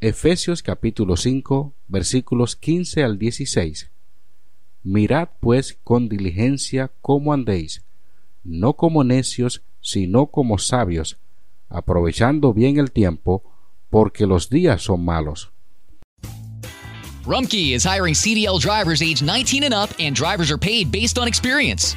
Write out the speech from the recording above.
Efesios capítulo 5 versículos 15 al 16. Mirad pues con diligencia cómo andéis, no como necios, sino como sabios, aprovechando bien el tiempo, porque los días son malos. Rumkey is hiring CDL drivers age 19 and up, and drivers are paid based on experience.